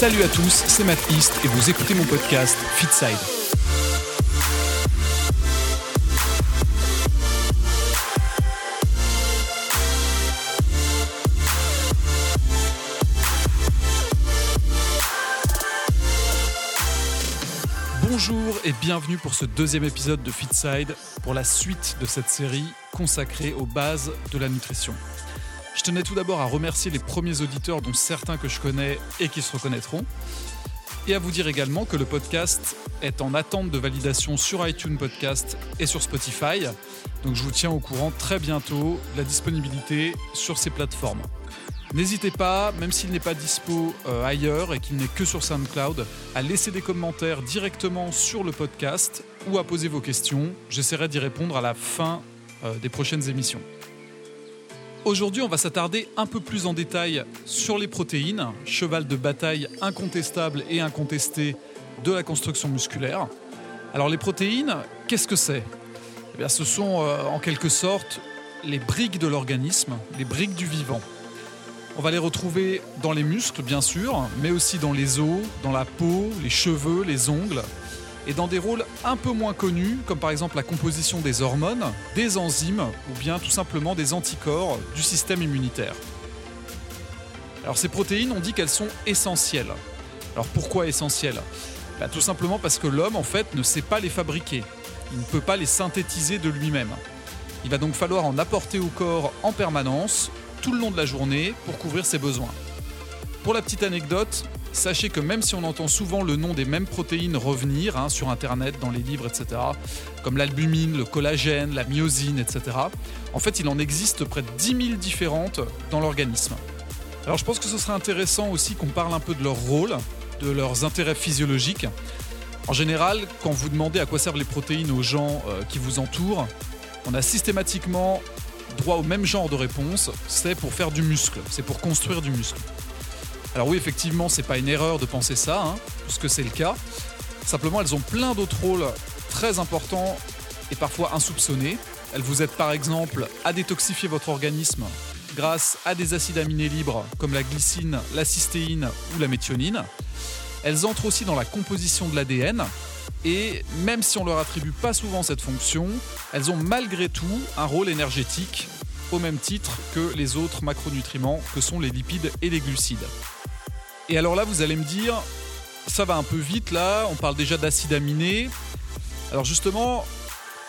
Salut à tous, c'est Matt East et vous écoutez mon podcast Fitside. Bonjour et bienvenue pour ce deuxième épisode de Fitside pour la suite de cette série consacrée aux bases de la nutrition. Je tenais tout d'abord à remercier les premiers auditeurs, dont certains que je connais et qui se reconnaîtront, et à vous dire également que le podcast est en attente de validation sur iTunes Podcast et sur Spotify. Donc je vous tiens au courant très bientôt de la disponibilité sur ces plateformes. N'hésitez pas, même s'il n'est pas dispo euh, ailleurs et qu'il n'est que sur SoundCloud, à laisser des commentaires directement sur le podcast ou à poser vos questions. J'essaierai d'y répondre à la fin euh, des prochaines émissions. Aujourd'hui, on va s'attarder un peu plus en détail sur les protéines, cheval de bataille incontestable et incontesté de la construction musculaire. Alors les protéines, qu'est-ce que c'est? Eh Ce sont euh, en quelque sorte les briques de l'organisme, les briques du vivant. On va les retrouver dans les muscles, bien sûr, mais aussi dans les os, dans la peau, les cheveux, les ongles, et dans des rôles un peu moins connus, comme par exemple la composition des hormones, des enzymes ou bien tout simplement des anticorps du système immunitaire. Alors ces protéines, on dit qu'elles sont essentielles. Alors pourquoi essentielles? Bah, Tout simplement parce que l'homme en fait ne sait pas les fabriquer. Il ne peut pas les synthétiser de lui-même. Il va donc falloir en apporter au corps en permanence, tout le long de la journée, pour couvrir ses besoins. Pour la petite anecdote, Sachez que même si on entend souvent le nom des mêmes protéines revenir hein, sur Internet, dans les livres, etc., comme l'albumine, le collagène, la myosine, etc., en fait il en existe près de 10 000 différentes dans l'organisme. Alors je pense que ce serait intéressant aussi qu'on parle un peu de leur rôle, de leurs intérêts physiologiques. En général, quand vous demandez à quoi servent les protéines aux gens euh, qui vous entourent, on a systématiquement droit au même genre de réponse, c'est pour faire du muscle, c'est pour construire du muscle. Alors oui, effectivement, c'est pas une erreur de penser ça, hein, puisque c'est le cas. Simplement, elles ont plein d'autres rôles très importants et parfois insoupçonnés. Elles vous aident par exemple à détoxifier votre organisme grâce à des acides aminés libres comme la glycine, la cystéine ou la méthionine. Elles entrent aussi dans la composition de l'ADN et même si on leur attribue pas souvent cette fonction, elles ont malgré tout un rôle énergétique au même titre que les autres macronutriments que sont les lipides et les glucides. Et alors là, vous allez me dire, ça va un peu vite là, on parle déjà d'acides aminés. Alors justement,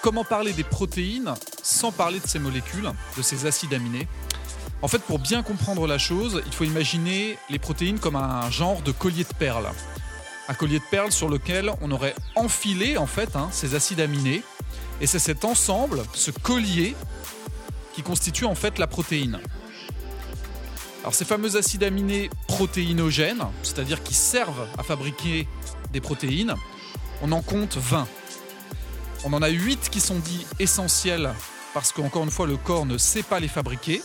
comment parler des protéines sans parler de ces molécules, de ces acides aminés? En fait, pour bien comprendre la chose, il faut imaginer les protéines comme un genre de collier de perles. Un collier de perles sur lequel on aurait enfilé en fait hein, ces acides aminés. Et c'est cet ensemble, ce collier, qui constitue en fait la protéine. Alors ces fameux acides aminés protéinogènes, c'est-à-dire qui servent à fabriquer des protéines, on en compte 20. On en a 8 qui sont dits essentiels parce qu'encore une fois le corps ne sait pas les fabriquer.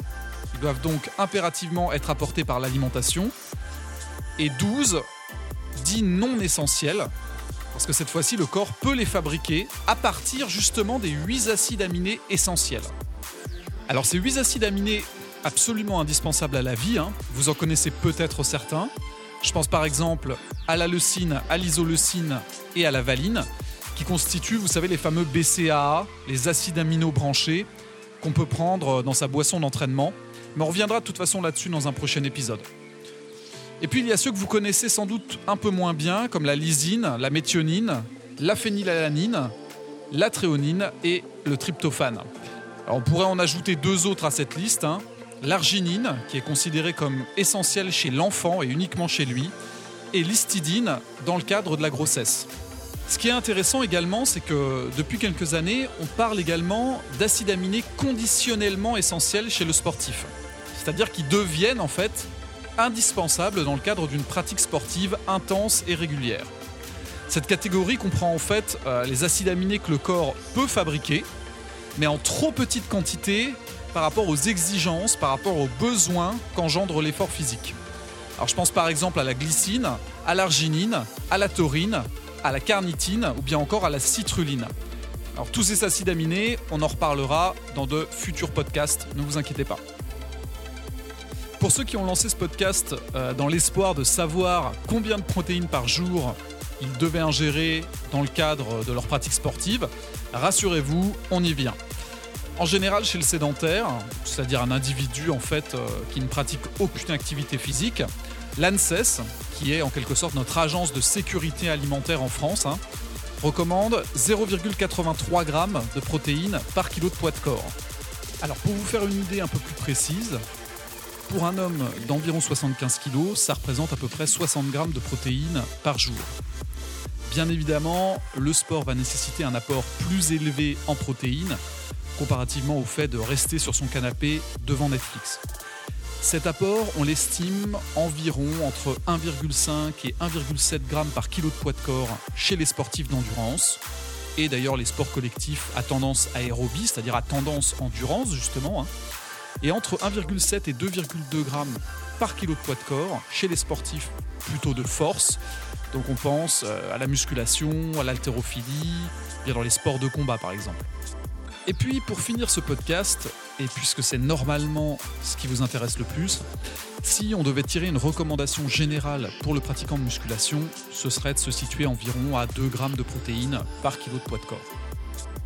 Ils doivent donc impérativement être apportés par l'alimentation. Et 12 dits non essentiels parce que cette fois-ci le corps peut les fabriquer à partir justement des 8 acides aminés essentiels. Alors ces 8 acides aminés absolument indispensable à la vie. Hein. Vous en connaissez peut-être certains. Je pense par exemple à la leucine, à l'isoleucine et à la valine, qui constituent, vous savez, les fameux BCAA, les acides aminaux branchés, qu'on peut prendre dans sa boisson d'entraînement. Mais on reviendra de toute façon là-dessus dans un prochain épisode. Et puis il y a ceux que vous connaissez sans doute un peu moins bien, comme la lysine, la méthionine, la phénylalanine, la tréonine et le tryptophane. on pourrait en ajouter deux autres à cette liste, hein l'arginine, qui est considérée comme essentielle chez l'enfant et uniquement chez lui, et l'histidine dans le cadre de la grossesse. Ce qui est intéressant également, c'est que depuis quelques années, on parle également d'acides aminés conditionnellement essentiels chez le sportif. C'est-à-dire qu'ils deviennent en fait indispensables dans le cadre d'une pratique sportive intense et régulière. Cette catégorie comprend en fait euh, les acides aminés que le corps peut fabriquer, mais en trop petite quantité par rapport aux exigences, par rapport aux besoins qu'engendre l'effort physique. Alors je pense par exemple à la glycine, à l'arginine, à la taurine, à la carnitine ou bien encore à la citruline. Alors tous ces acides aminés, on en reparlera dans de futurs podcasts, ne vous inquiétez pas. Pour ceux qui ont lancé ce podcast euh, dans l'espoir de savoir combien de protéines par jour ils devaient ingérer dans le cadre de leur pratique sportive, rassurez-vous, on y vient. En général, chez le sédentaire, c'est-à-dire un individu en fait euh, qui ne pratique aucune activité physique, l'ANSES, qui est en quelque sorte notre agence de sécurité alimentaire en France, hein, recommande 0,83 g de protéines par kilo de poids de corps. Alors pour vous faire une idée un peu plus précise, pour un homme d'environ 75 kg, ça représente à peu près 60 grammes de protéines par jour. Bien évidemment, le sport va nécessiter un apport plus élevé en protéines comparativement au fait de rester sur son canapé devant Netflix. Cet apport, on l'estime environ entre 1,5 et 1,7 grammes par kilo de poids de corps chez les sportifs d'endurance, et d'ailleurs les sports collectifs à tendance aérobie, c'est-à-dire à tendance endurance justement, hein. et entre 1,7 et 2,2 grammes par kilo de poids de corps chez les sportifs plutôt de force. Donc on pense euh, à la musculation, à l'haltérophilie, bien dans les sports de combat par exemple. Et puis pour finir ce podcast, et puisque c'est normalement ce qui vous intéresse le plus, si on devait tirer une recommandation générale pour le pratiquant de musculation, ce serait de se situer environ à 2 grammes de protéines par kilo de poids de corps.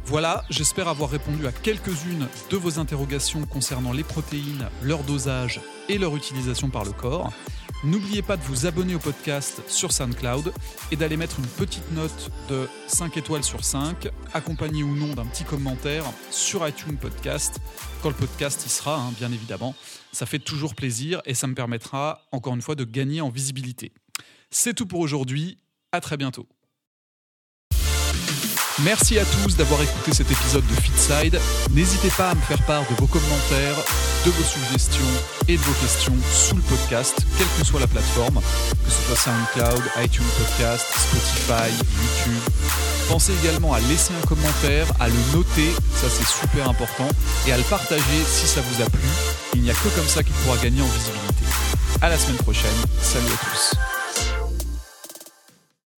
Voilà, j'espère avoir répondu à quelques-unes de vos interrogations concernant les protéines, leur dosage et leur utilisation par le corps. N'oubliez pas de vous abonner au podcast sur SoundCloud et d'aller mettre une petite note de 5 étoiles sur 5, accompagnée ou non d'un petit commentaire sur iTunes Podcast, quand le podcast y sera, hein, bien évidemment. Ça fait toujours plaisir et ça me permettra, encore une fois, de gagner en visibilité. C'est tout pour aujourd'hui, à très bientôt. Merci à tous d'avoir écouté cet épisode de Fitside. N'hésitez pas à me faire part de vos commentaires, de vos suggestions et de vos questions sous le podcast, quelle que soit la plateforme, que ce soit SoundCloud, iTunes Podcast, Spotify, YouTube. Pensez également à laisser un commentaire, à le noter, ça c'est super important, et à le partager si ça vous a plu. Il n'y a que comme ça qu'il pourra gagner en visibilité. À la semaine prochaine, salut à tous.